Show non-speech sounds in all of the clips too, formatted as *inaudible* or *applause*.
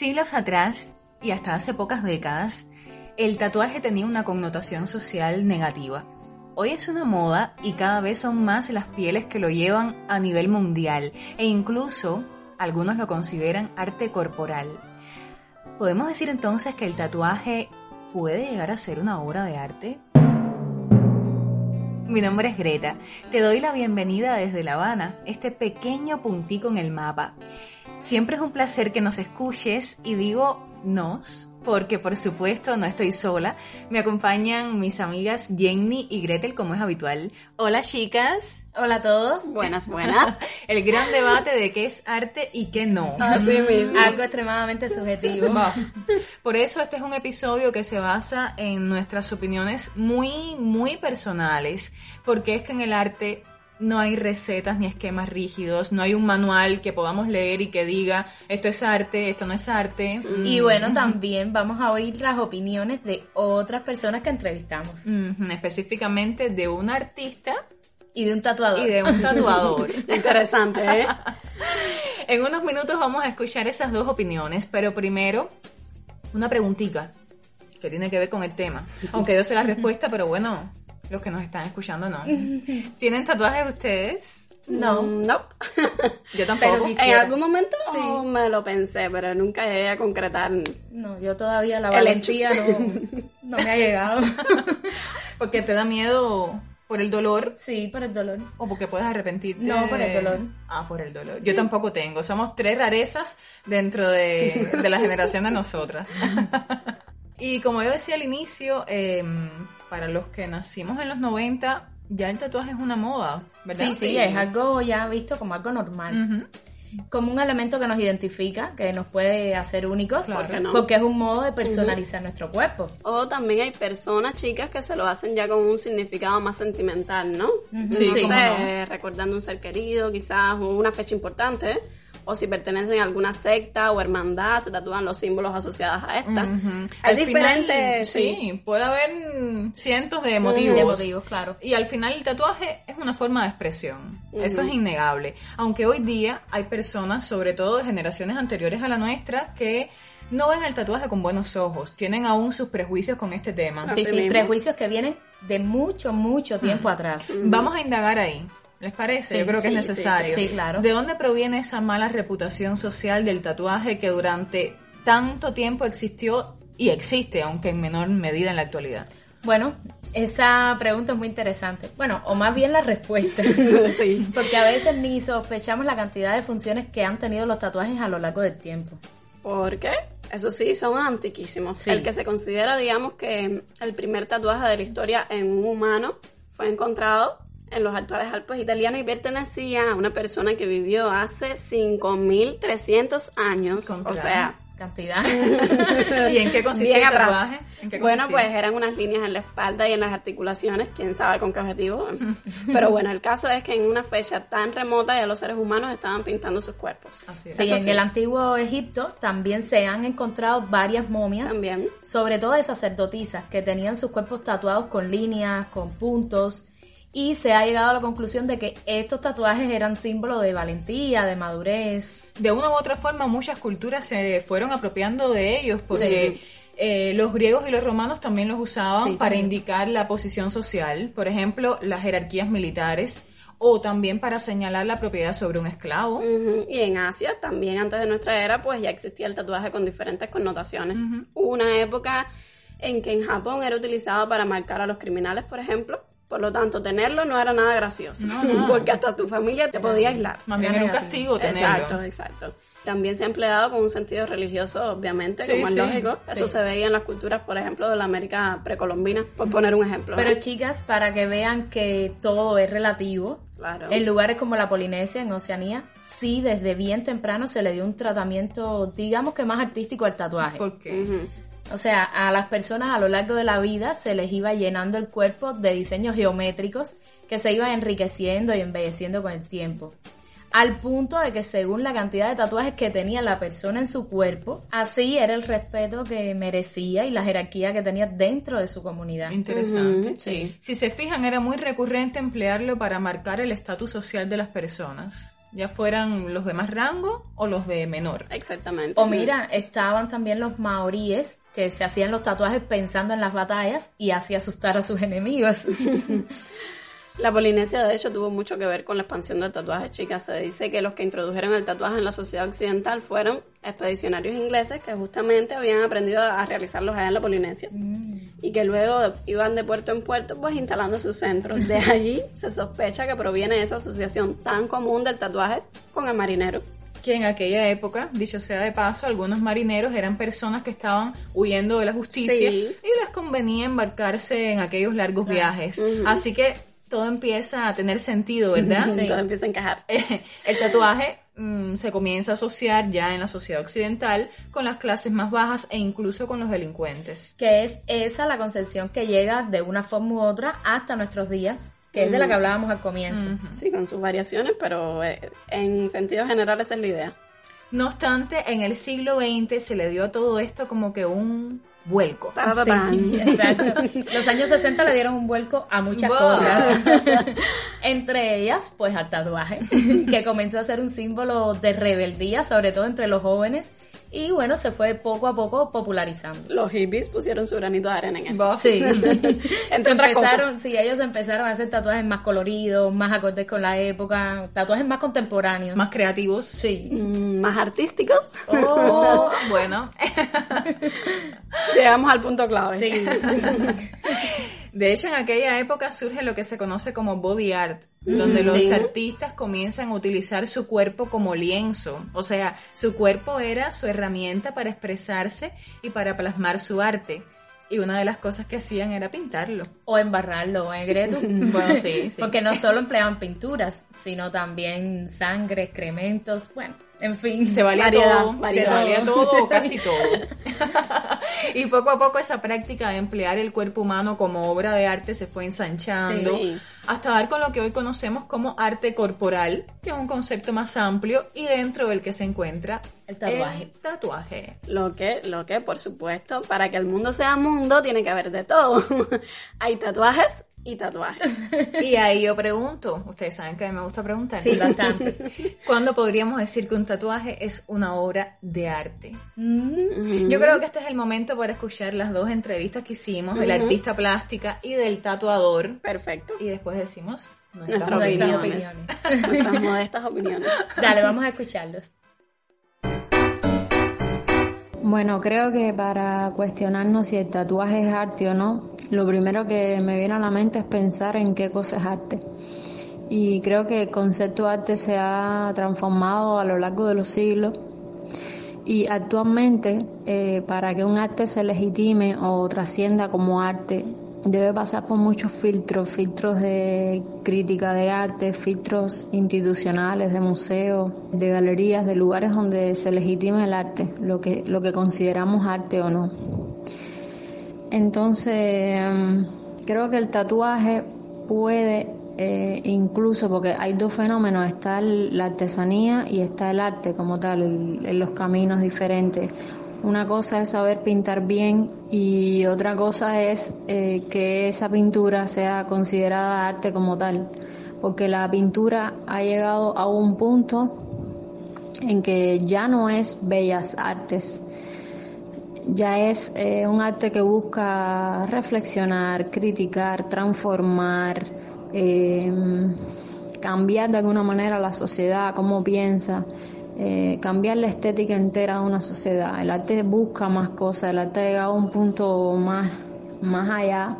Siglos atrás, y hasta hace pocas décadas, el tatuaje tenía una connotación social negativa. Hoy es una moda y cada vez son más las pieles que lo llevan a nivel mundial e incluso algunos lo consideran arte corporal. ¿Podemos decir entonces que el tatuaje puede llegar a ser una obra de arte? Mi nombre es Greta. Te doy la bienvenida desde La Habana, este pequeño puntico en el mapa. Siempre es un placer que nos escuches y digo nos porque por supuesto no estoy sola. Me acompañan mis amigas Jenny y Gretel como es habitual. Hola chicas. Hola a todos. Buenas, *laughs* buenas. El gran debate de qué es arte y qué no. Así mismo. Algo extremadamente subjetivo. *laughs* Por eso este es un episodio que se basa en nuestras opiniones muy, muy personales, porque es que en el arte no hay recetas ni esquemas rígidos, no hay un manual que podamos leer y que diga esto es arte, esto no es arte. Y bueno, también vamos a oír las opiniones de otras personas que entrevistamos. Específicamente de un artista y de un tatuador. Y de un tatuador. *laughs* Interesante, ¿eh? *laughs* en unos minutos vamos a escuchar esas dos opiniones, pero primero, una preguntita que tiene que ver con el tema. Aunque yo sé la respuesta, pero bueno, los que nos están escuchando no. *laughs* ¿Tienen tatuajes ustedes? No. Mm, no. *laughs* Yo tampoco. En algún momento me lo pensé, pero nunca llegué a concretar. No, yo todavía la valentía no, *laughs* no me ha llegado. porque te da miedo por el dolor. Sí, por el dolor. O porque puedes arrepentirte. No, por el dolor. Ah, por el dolor. Yo tampoco tengo. Somos tres rarezas dentro de, de la generación de nosotras. y como yo decía al inicio, eh, para los que nacimos en los 90, ya el tatuaje es una moda, ¿verdad? Sí, sí, es algo ya visto como algo normal. Como un elemento que nos identifica, que nos puede hacer únicos, porque es un modo de personalizar nuestro cuerpo. O también hay personas, chicas, que se lo hacen ya con un significado más sentimental, ¿no? Sí, no sé, recordando un ser querido, quizás una fecha importante, o si pertenecen a alguna secta o hermandad, se tatúan los símbolos asociados a esta. Hay diferentes, sí. puede haber cientos de motivos. De motivos, claro. Y al final el tatuaje es una forma de expresión. Eso es innegable. Aunque hoy día hay personas, sobre todo de generaciones anteriores a la nuestra, que no ven el tatuaje con buenos ojos, tienen aún sus prejuicios con este tema. Sí, sí, prejuicios que vienen de mucho, mucho tiempo atrás. Vamos a indagar ahí. ¿Les parece? Yo creo que es necesario. Sí, claro. ¿De dónde proviene esa mala reputación social del tatuaje que durante tanto tiempo existió y existe, aunque en menor medida en la actualidad? Bueno, esa pregunta es muy interesante. Bueno, o más bien la respuesta. *laughs* sí. Porque a veces ni sospechamos la cantidad de funciones que han tenido los tatuajes a lo largo del tiempo. ¿Por qué? Eso sí, son antiquísimos. El que se considera, digamos, que el primer tatuaje de la historia en un humano fue encontrado en los actuales Alpes italianos y pertenecía a una persona que vivió hace 5.300 años. O sea, cantidad. *laughs* ¿Y en qué consistía el tatuaje? bueno, pues eran unas líneas en la espalda y en las articulaciones, quién sabe con qué objetivo. *laughs* Pero bueno, el caso es que en una fecha tan remota ya los seres humanos estaban pintando sus cuerpos. Así Sí, en el antiguo Egipto también se han encontrado varias momias, también. sobre todo de sacerdotisas, que tenían sus cuerpos tatuados con líneas, con puntos y se ha llegado a la conclusión de que estos tatuajes eran símbolo de valentía, de madurez. De una u otra forma, muchas culturas se fueron apropiando de ellos porque eh, los griegos y los romanos también los usaban para indicar la posición social, por ejemplo, las jerarquías militares o también para señalar la propiedad sobre un esclavo. Y en Asia, también antes de nuestra era, pues ya existía el tatuaje con diferentes connotaciones. Una época en que en Japón era utilizado para marcar a los criminales, por ejemplo, por lo tanto, tenerlo no era nada gracioso, porque hasta tu familia te podía aislar. Más bien era un castigo tenerlo. Exacto, exacto. También se ha empleado con un sentido religioso, obviamente, Sí, como es sí, lógico. Eso se veía en las culturas, por ejemplo, de la América precolombina, por poner un ejemplo. Pero chicas, para que vean que todo es relativo, Claro. en lugares como la Polinesia, en Oceanía, sí desde bien temprano se le dio un tratamiento, digamos que más artístico al tatuaje. Porque Ujú. O sea, a las personas a lo largo de la vida se les iba llenando el cuerpo de diseños geométricos que se iban enriqueciendo y embelleciendo con el tiempo. Al punto de que según la cantidad de tatuajes que tenía la persona en su cuerpo, así era el respeto que merecía y la jerarquía que tenía dentro de su comunidad. interesante. Sí. Si se fijan, era muy recurrente emplearlo para marcar el estatus social de las personas, ya fueran los de más rango o los de menor. Exactamente. O mira, estaban también los maoríes que se hacían los tatuajes pensando en las batallas y así asustar a sus enemigos. *laughs* La Polinesia, de hecho, tuvo mucho que ver con la expansión del tatuaje, chicas. Se dice que los que introdujeron el tatuaje en la sociedad occidental fueron expedicionarios ingleses que justamente habían aprendido a realizarlos allá en la Polinesia. Y que luego iban de puerto en puerto, pues instalando sus centros. De *laughs* allí se sospecha que proviene esa asociación tan común del tatuaje con el marinero. Que en aquella época, dicho sea de paso, algunos marineros eran personas que estaban huyendo de la justicia Sí. y les convenía embarcarse en aquellos largos viajes. Así que todo empieza a tener sentido, ¿verdad? *laughs* Entonces empieza a encajar. *laughs* El tatuaje mm, se comienza a asociar ya en la sociedad occidental con las clases más bajas e incluso con los delincuentes. que es esa la concepción que llega de una forma u otra hasta nuestros días, que es de la que hablábamos al comienzo. Sí, con sus variaciones, pero eh, en sentido general esa es la idea. No obstante, en el siglo XX se le dio a todo esto como que un vuelco. Sí, *laughs* exacto. Los años 60 le dieron un vuelco a muchas Wow. cosas. *laughs* entre ellas, pues al tatuaje, que comenzó a ser un símbolo de rebeldía, sobre todo entre los jóvenes, y bueno, se fue poco a poco popularizando. Los hippies pusieron su granito de arena en eso. Vos. Sí. *laughs* Entre otras cosas. empezaron, sí, ellos empezaron a hacer tatuajes más coloridos, más acordes con la época, tatuajes más contemporáneos. Más creativos. Sí. Mm, Más artísticos. Oh, bueno. Llegamos al punto clave. Sí. De hecho, en aquella época surge lo que se conoce como body art, donde los sí. artistas comienzan a utilizar su cuerpo como lienzo. O sea, su cuerpo era su herramienta para expresarse y para plasmar su arte. Y una de las cosas que hacían era pintarlo. O embarrarlo en greto. *laughs* Bueno, sí, sí. Porque no solo empleaban pinturas, sino también sangre, excrementos, bueno, en fin. Se valía Variedad, todo, variedad. se valía todo, *laughs* casi todo. y poco a poco esa práctica de emplear el cuerpo humano como obra de arte se fue ensanchando Sí. hasta dar con lo que hoy conocemos como arte corporal, que es un concepto más amplio y dentro del que se encuentra El tatuaje. el tatuaje. Lo que, lo que, por supuesto, para que el mundo sea mundo, tiene que haber de todo. *laughs* Hay tatuajes y tatuajes. *laughs* Y ahí yo pregunto, ustedes saben que a mí me gusta preguntar. Sí, bastante. *laughs* ¿Cuándo podríamos decir que un tatuaje es una obra de arte? Mm, Yo creo que este es el momento para escuchar las dos entrevistas que hicimos del artista plástica y del tatuador. Perfecto. Y después decimos nuestras Nuestras Nuestras opiniones. opiniones. *laughs* Nuestras modestas opiniones. Dale, vamos a escucharlos. Bueno, creo que para cuestionarnos si el tatuaje es arte o no, lo primero que me viene a la mente es pensar en qué cosa es arte. Y creo que el concepto de arte se ha transformado a lo largo de los siglos. Y actualmente, eh, para que un arte se legitime o trascienda como arte, debe pasar por muchos filtros, filtros de crítica de arte, filtros institucionales, de museos, de galerías, de lugares donde se legitime el arte, lo que, lo que consideramos arte o no. Entonces, em, creo que el tatuaje puede eh, incluso, porque hay dos fenómenos, está la artesanía y está el arte como tal, en los caminos diferentes. Una cosa es saber pintar bien y otra cosa es eh, que esa pintura sea considerada arte como tal, porque la pintura ha llegado a un punto en que ya no es bellas artes, ya es eh, un arte que busca reflexionar, criticar, transformar, eh, cambiar de alguna manera la sociedad, cómo piensa, eh, cambiar la estética entera de una sociedad. El arte busca más cosas, el arte ha llegado a un punto más, más allá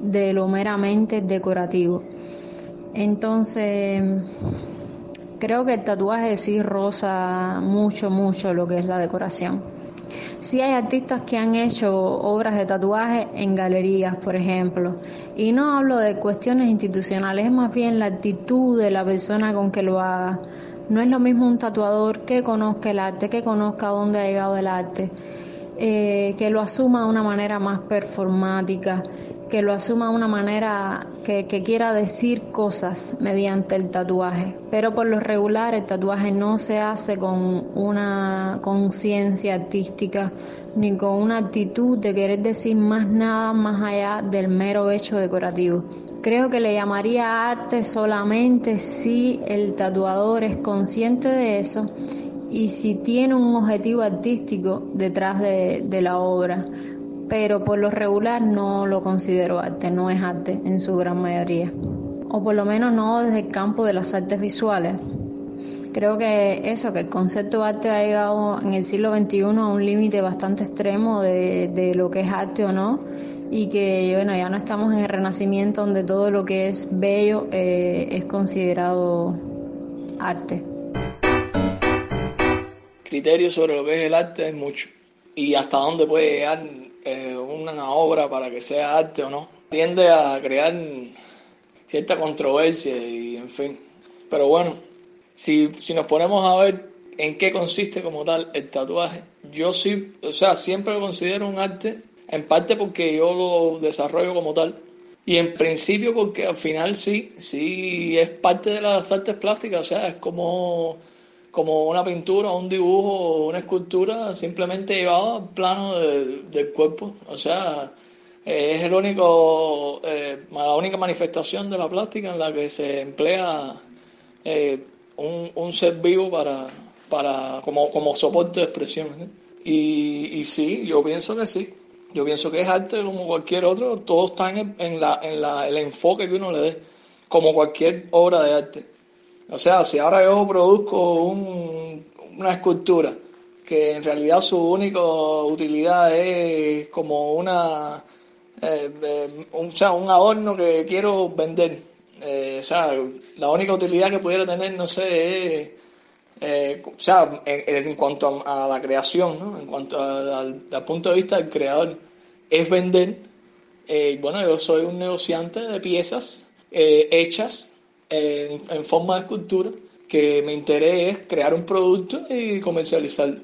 de lo meramente decorativo. Entonces, creo que el tatuaje sí roza mucho, mucho lo que es la decoración. Sí hay artistas que han hecho obras de tatuaje en galerías, por ejemplo, y no hablo de cuestiones institucionales, es más bien la actitud de la persona con que lo haga. No es lo mismo un tatuador que conozca el arte, que conozca dónde ha llegado el arte, eh, que lo asuma de una manera más performática, que lo asuma de una manera que, quiera decir cosas mediante el tatuaje. Pero por lo regular el tatuaje no se hace con una conciencia artística ni con una actitud de querer decir más nada más allá del mero hecho decorativo. Creo que le llamaría arte solamente si el tatuador es consciente de eso y si tiene un objetivo artístico detrás de, de la obra. Pero por lo regular no lo considero arte, no es arte en su gran mayoría, o por lo menos no desde el campo de las artes visuales. Creo que eso, que el concepto de arte ha llegado en el siglo XXI a un límite bastante extremo de, lo que es arte o no, y que bueno, ya no estamos en el renacimiento donde todo lo que es bello eh, es considerado arte. Criterios sobre lo que es el arte hay mucho. Y hasta dónde puede llegar eh, una obra para que sea arte o no, tiende a crear cierta controversia y en fin. Pero bueno, si, si nos ponemos a ver en qué consiste como tal el tatuaje, yo sí, o sea, siempre lo considero un arte, en parte porque yo lo desarrollo como tal, y en principio porque al final sí, sí es parte de las artes plásticas, o sea, es como como una pintura, un dibujo, una escultura simplemente llevado al plano del cuerpo. O sea, es el único, eh, la única manifestación de la plástica en la que se emplea eh, un, ser vivo para, para como, como soporte de expresión. Y, y sí, yo pienso que sí. Yo pienso que es arte como cualquier otro, todo está en, en, la, en la, el enfoque que uno le dé, como cualquier obra de arte. O sea, si ahora yo produzco una escultura que en realidad su única utilidad es como una, eh, eh, un, o sea, un adorno que quiero vender. Eh, o sea, la única utilidad que pudiera tener, no sé, es, o sea, en, cuanto a, la creación, ¿no? en cuanto al, punto de vista del creador, es vender. bueno, yo soy un negociante de piezas hechas en, forma de escultura, que me interés es crear un producto y comercializar.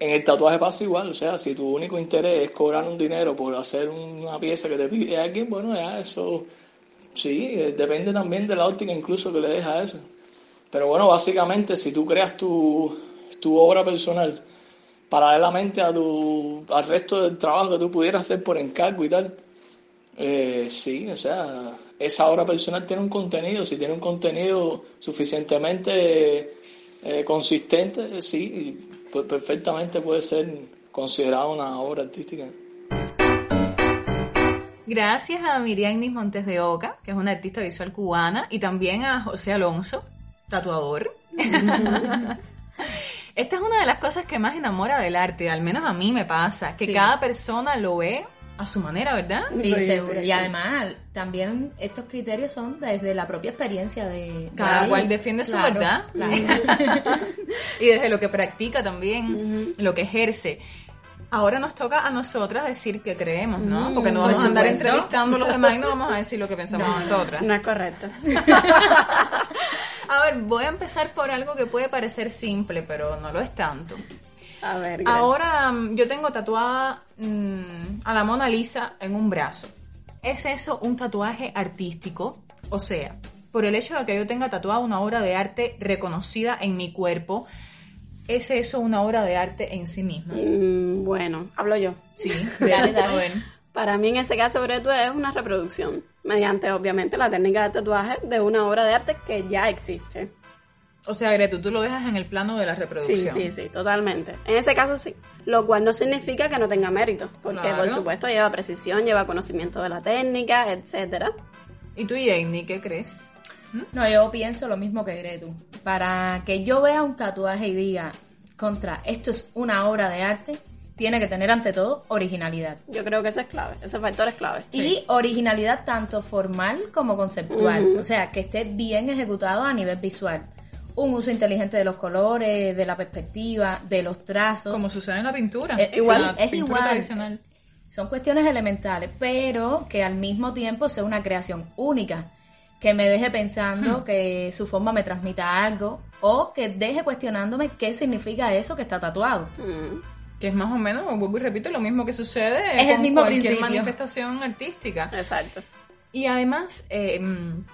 En el tatuaje pasa igual, o sea, si tu único interés es cobrar un dinero por hacer una pieza que te pide alguien, bueno, ya eso sí, eh, depende también de la óptica incluso que le deja eso. Pero bueno, básicamente si tú creas tu, tu obra personal paralelamente a tu, al resto del trabajo que tú pudieras hacer por encargo y tal, eh, sí, o sea, esa obra personal tiene un contenido, si tiene un contenido suficientemente eh, consistente, sí, pues perfectamente puede ser considerada una obra artística. Gracias a Miriam Montes de Oca, que es una artista visual cubana, y también a José Alonso, tatuador. *laughs* Esta es una de las cosas que más enamora del arte, al menos a mí me pasa, que cada persona lo ve a su manera, ¿verdad? Sí, seguro. y además, también estos criterios son desde la propia experiencia de... Cada cual defiende su verdad. *laughs* y desde lo que practica también, lo que ejerce. Ahora nos toca a nosotras decir que creemos, ¿no? Mm, Porque no vamos a andar entrevistando a los demás y no vamos a decir lo que *laughs* pensamos nosotras. No es correcto. A ver, voy a empezar por algo que puede parecer simple, pero no lo es tanto. A ver. Ahora mm, yo tengo tatuada mm, a la Mona Lisa en un brazo. ¿Es eso un tatuaje artístico? O sea, por el hecho de que yo tenga tatuada una obra de arte reconocida en mi cuerpo, ¿es eso una obra de arte en sí misma? Mm, bueno, hablo yo. Sí, *laughs* dale, dale. Para mí en ese caso, todo, es una reproducción, mediante obviamente la técnica de tatuaje de una obra de arte que ya existe. O sea, Gretu, tú lo dejas en el plano de la reproducción. Sí, sí, sí, totalmente. En ese caso sí. Lo cual no significa que no tenga mérito, porque por supuesto lleva precisión, lleva conocimiento de la técnica, etcétera. ¿Y tú, Jenny, qué crees? ¿Mm? No, yo pienso lo mismo que Gretu. Para que yo vea un tatuaje y diga, contra, esto es una obra de arte, tiene que tener ante todo originalidad. Yo creo que eso es clave, ese factor es clave. Y originalidad tanto formal como conceptual, o sea, que esté bien ejecutado a nivel visual un uso inteligente de los colores, de la perspectiva, de los trazos. Como sucede en la pintura. Eh, igual, la es pintura igual. tradicional. Son cuestiones elementales, pero que al mismo tiempo sea una creación única, que me deje pensando que su forma me transmita algo o que deje cuestionándome qué significa eso que está tatuado. Mm, Que es más o menos, vuelvo y repito, lo mismo que sucede Es el con mismo cualquier principio. manifestación artística. exacto. Y además, eh, mm,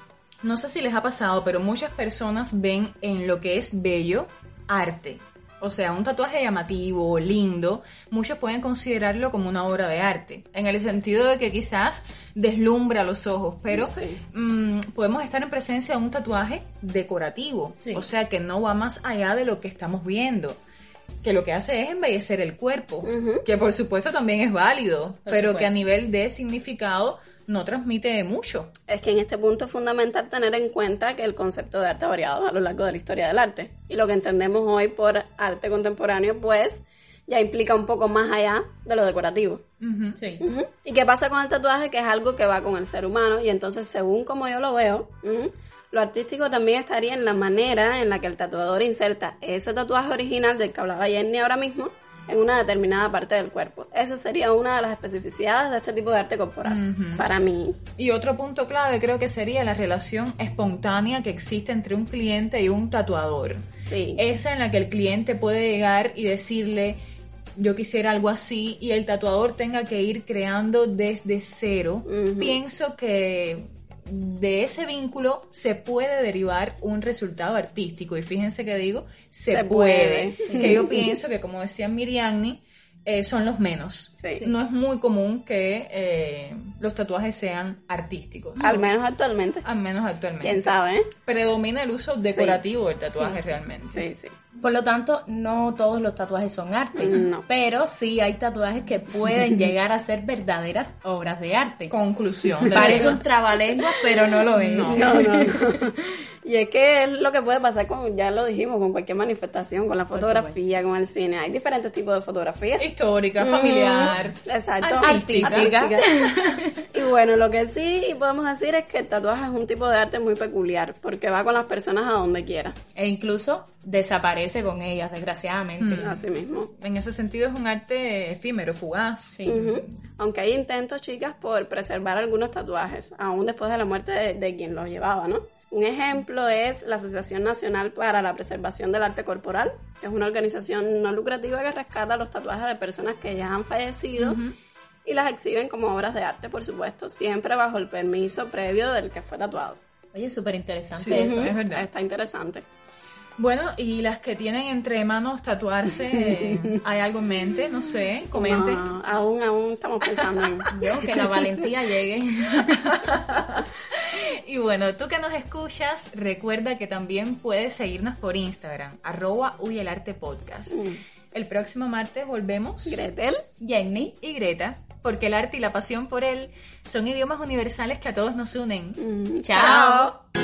no sé si les ha pasado, pero muchas personas ven en lo que es bello arte. O sea, un tatuaje llamativo, lindo, muchos pueden considerarlo como una obra de arte, en el sentido de que quizás deslumbra los ojos, pero Sí. mm, podemos estar en presencia de un tatuaje decorativo, Sí. o sea, que no va más allá de lo que estamos viendo, que lo que hace es embellecer el cuerpo, que por supuesto también es válido, Por pero que a nivel de significado no transmite mucho. Es que en este punto es fundamental tener en cuenta que el concepto de arte ha variado a lo largo de la historia del arte. Y lo que entendemos hoy por arte contemporáneo, pues, ya implica un poco más allá de lo decorativo. Sí. ¿Y qué pasa con el tatuaje? Que es algo que va con el ser humano y entonces según como yo lo veo, lo artístico también estaría en la manera en la que el tatuador inserta ese tatuaje original del que hablaba Jenny ahora mismo en una determinada parte del cuerpo. Esa sería una de las especificidades de este tipo de arte corporal. Para mí. Y otro punto clave creo que sería la relación espontánea que existe entre un cliente y un tatuador. Sí. Esa en la que el cliente puede llegar y decirle, yo quisiera algo así, y el tatuador tenga que ir creando desde cero. Pienso que de ese vínculo se puede derivar un resultado artístico. Y fíjense que digo, se, Se puede. puede. Que yo *laughs* pienso que, como decía Miriamni, eh, son los menos. Sí. No es muy común que eh, los tatuajes sean artísticos. Al menos actualmente. Al menos actualmente. ¿Quién sabe? Predomina el uso decorativo del tatuaje realmente. Sí, sí. Por lo tanto, no todos los tatuajes son arte, No. pero sí hay tatuajes que pueden *laughs* llegar a ser verdaderas obras de arte. Conclusión. Parece un trabalenguas, pero no lo es. No, no, no. *laughs* Y es que es lo que puede pasar con, ya lo dijimos, con cualquier manifestación, con la fotografía, con el cine. Hay diferentes tipos de fotografía. Histórica, familiar. Exacto. Artística. Artística. *laughs* y bueno, lo que sí podemos decir es que el tatuaje es un tipo de arte muy peculiar, porque va con las personas a donde quiera. E incluso desaparece con ellas, desgraciadamente. Así mismo. En ese sentido es un arte efímero, fugaz. Sí. Aunque hay intentos, chicas, por preservar algunos tatuajes, aún después de la muerte de, de quien los llevaba, ¿no? Un ejemplo es la Asociación Nacional para la Preservación del Arte Corporal, que es una organización no lucrativa que rescata los tatuajes de personas que ya han fallecido y las exhiben como obras de arte, por supuesto, siempre bajo el permiso previo del que fue tatuado. Oye, súper interesante Sí, eso. es verdad. Está interesante. Bueno, y las que tienen entre manos tatuarse, *laughs* ¿hay algo en mente? No sé, comenten. No, aún, aún estamos pensando en... Yo, que la valentía llegue. *laughs* *laughs* Y bueno, tú que nos escuchas, recuerda que también puedes seguirnos por Instagram, arroba Uy el Arte Podcast. El próximo martes volvemos. Gretel. Jenny. y Greta, porque el arte y la pasión por él son idiomas universales que a todos nos unen. Mm, Chao.